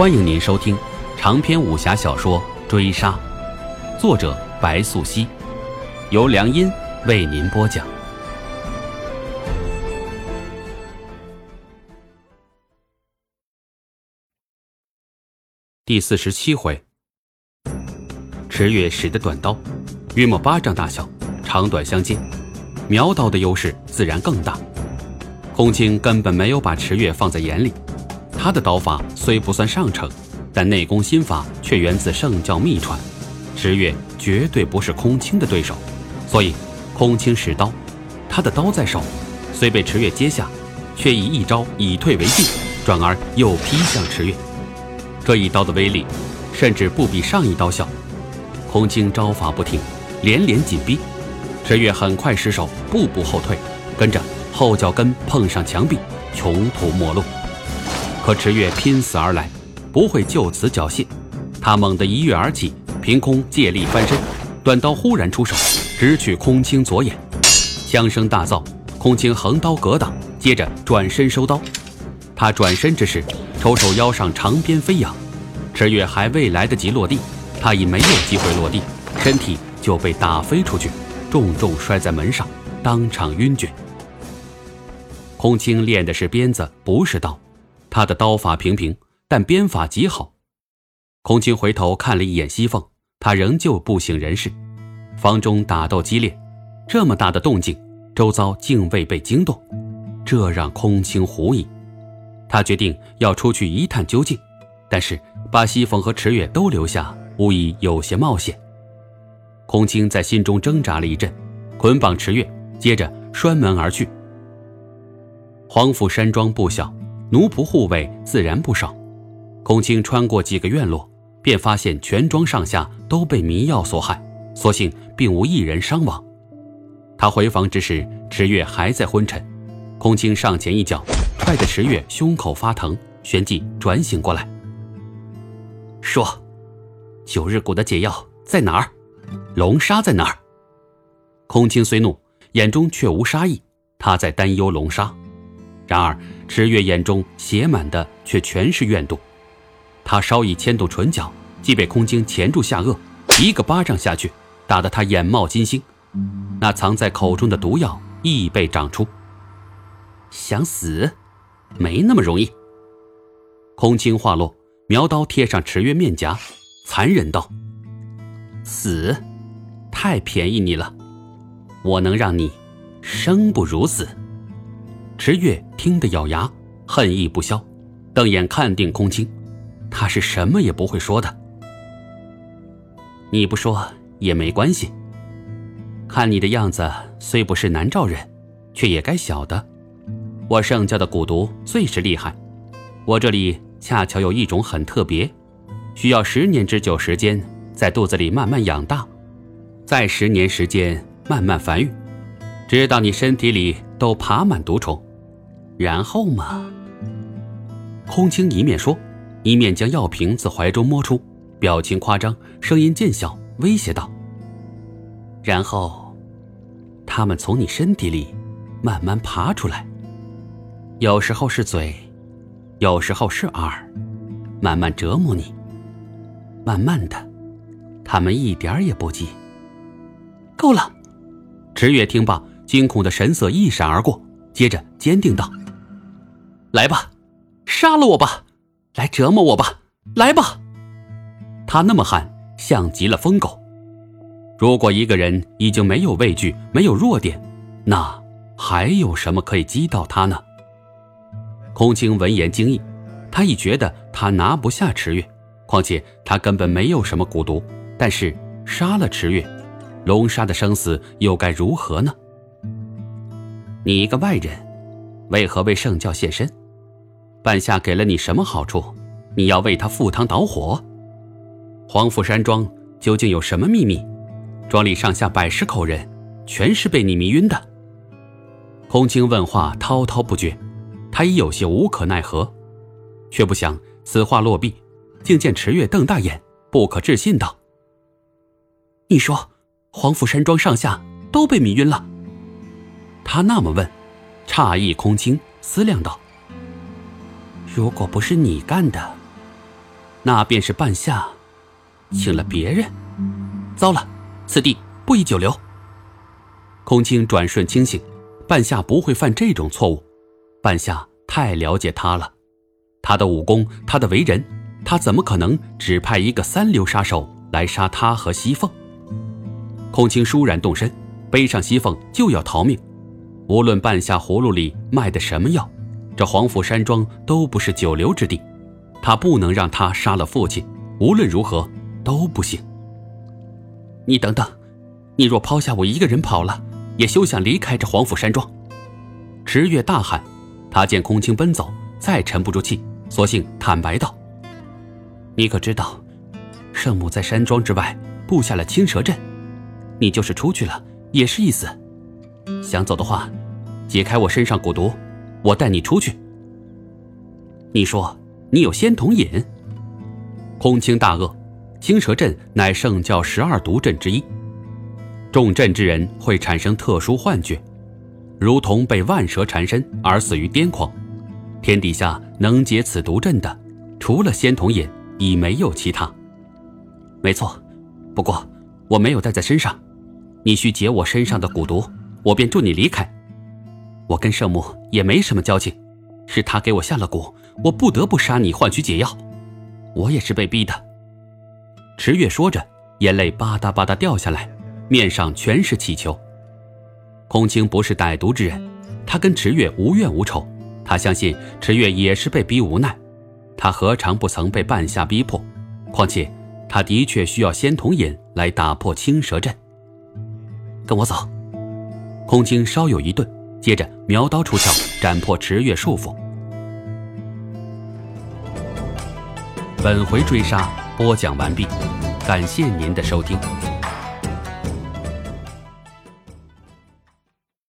欢迎您收听长篇武侠小说《追杀》，作者白素熙，由良音为您播讲。第四十七回，池月使的短刀，约莫巴掌大小，长短相间，苗刀的优势自然更大。空青根本没有把池月放在眼里。他的刀法虽不算上乘，但内功心法却源自圣教秘传，池月绝对不是空青的对手。所以，空青使刀，他的刀在手，虽被池月接下，却以一招以退为进，转而又劈向池月。这一刀的威力，甚至不比上一刀小。空青招法不停，连连紧逼，池月很快失手，步步后退，跟着后脚跟碰上墙壁，穷途末路。可池月拼死而来，不会就此缴械。他猛地一跃而起，凭空借力翻身，短刀忽然出手，直取空青左眼。枪声大噪，空青横刀格挡，接着转身收刀。他转身之时，抽手腰上长鞭飞扬，池月还未来得及落地，他已没有机会落地，身体就被打飞出去，重重摔在门上，当场晕厥。空青练的是鞭子，不是刀。他的刀法平平，但鞭法极好。空青回头看了一眼西凤，他仍旧不省人事。房中打斗激烈，这么大的动静，周遭竟未被惊动，这让空青狐疑。他决定要出去一探究竟，但是把西凤和池月都留下，无疑有些冒险。空青在心中挣扎了一阵，捆绑池月，接着拴门而去。黄府山庄不小。奴仆护卫自然不少，空青穿过几个院落，便发现全庄上下都被迷药所害，所幸并无一人伤亡。他回房之时，池月还在昏沉，空青上前一脚，踹得池月胸口发疼，旋即转醒过来，说：“九日谷的解药在哪儿？龙沙在哪儿？”空青虽怒，眼中却无杀意，他在担忧龙沙。然而。池月眼中写满的却全是怨毒，他稍一牵动唇角，即被空青钳住下颚，一个巴掌下去，打得他眼冒金星，那藏在口中的毒药亦被长出。想死，没那么容易。空青话落，苗刀贴上池月面颊，残忍道：“死，太便宜你了，我能让你生不如死。”池月听得咬牙，恨意不消，瞪眼看定空青，他是什么也不会说的。你不说也没关系。看你的样子，虽不是南诏人，却也该晓得，我圣教的蛊毒最是厉害。我这里恰巧有一种很特别，需要十年之久时间在肚子里慢慢养大，再十年时间慢慢繁育，直到你身体里都爬满毒虫。然后嘛，空青一面说，一面将药瓶自怀中摸出，表情夸张，声音渐小，威胁道：“然后，他们从你身体里慢慢爬出来，有时候是嘴，有时候是耳，慢慢折磨你。慢慢的，他们一点也不急。够了！”池月听罢，惊恐的神色一闪而过，接着坚定道。来吧，杀了我吧，来折磨我吧，来吧！他那么悍，像极了疯狗。如果一个人已经没有畏惧，没有弱点，那还有什么可以击倒他呢？空青闻言惊异，他已觉得他拿不下池月，况且他根本没有什么蛊毒。但是杀了池月，龙沙的生死又该如何呢？你一个外人，为何为圣教献身？半夏给了你什么好处？你要为他赴汤蹈火？黄府山庄究竟有什么秘密？庄里上下百十口人，全是被你迷晕的。空青问话滔滔不绝，他已有些无可奈何，却不想此话落毕，竟见池月瞪大眼，不可置信道：“你说，黄府山庄上下都被迷晕了？”他那么问，诧异空青思量道。如果不是你干的，那便是半夏，请了别人。糟了，此地不宜久留。空青转瞬清醒，半夏不会犯这种错误。半夏太了解他了，他的武功，他的为人，他怎么可能只派一个三流杀手来杀他和西凤？空青倏然动身，背上西凤就要逃命。无论半夏葫芦里卖的什么药，这黄府山庄都不是久留之地。他不能让他杀了父亲，无论如何都不行。你等等，你若抛下我一个人跑了，也休想离开这黄府山庄。池月大喊。他见空青奔走，再沉不住气，索性坦白道：“你可知道，圣母在山庄之外布下了青蛇阵？你就是出去了，也是一死。想走的话，解开我身上蛊毒，我带你出去。你说你有仙童引？”空青大愕，青蛇阵乃圣教十二毒阵之一，中阵之人会产生特殊幻觉。如同被万蛇缠身而死于癫狂，天底下能解此毒阵的，除了仙童引，已没有其他。没错，不过我没有带在身上，你需解我身上的蛊毒，我便助你离开。我跟圣母也没什么交情，是他给我下了蛊，我不得不杀你换取解药，我也是被逼的。池月说着，眼泪吧嗒吧嗒掉下来，面上全是乞求。空青不是歹毒之人，他跟池月无怨无仇，他相信池月也是被逼无奈，他何尝不曾被半夏逼迫？况且他的确需要仙童引来打破青蛇阵。跟我走。空青稍有一顿，接着苗刀出鞘，斩破池月束缚。本回追杀播讲完毕，感谢您的收听。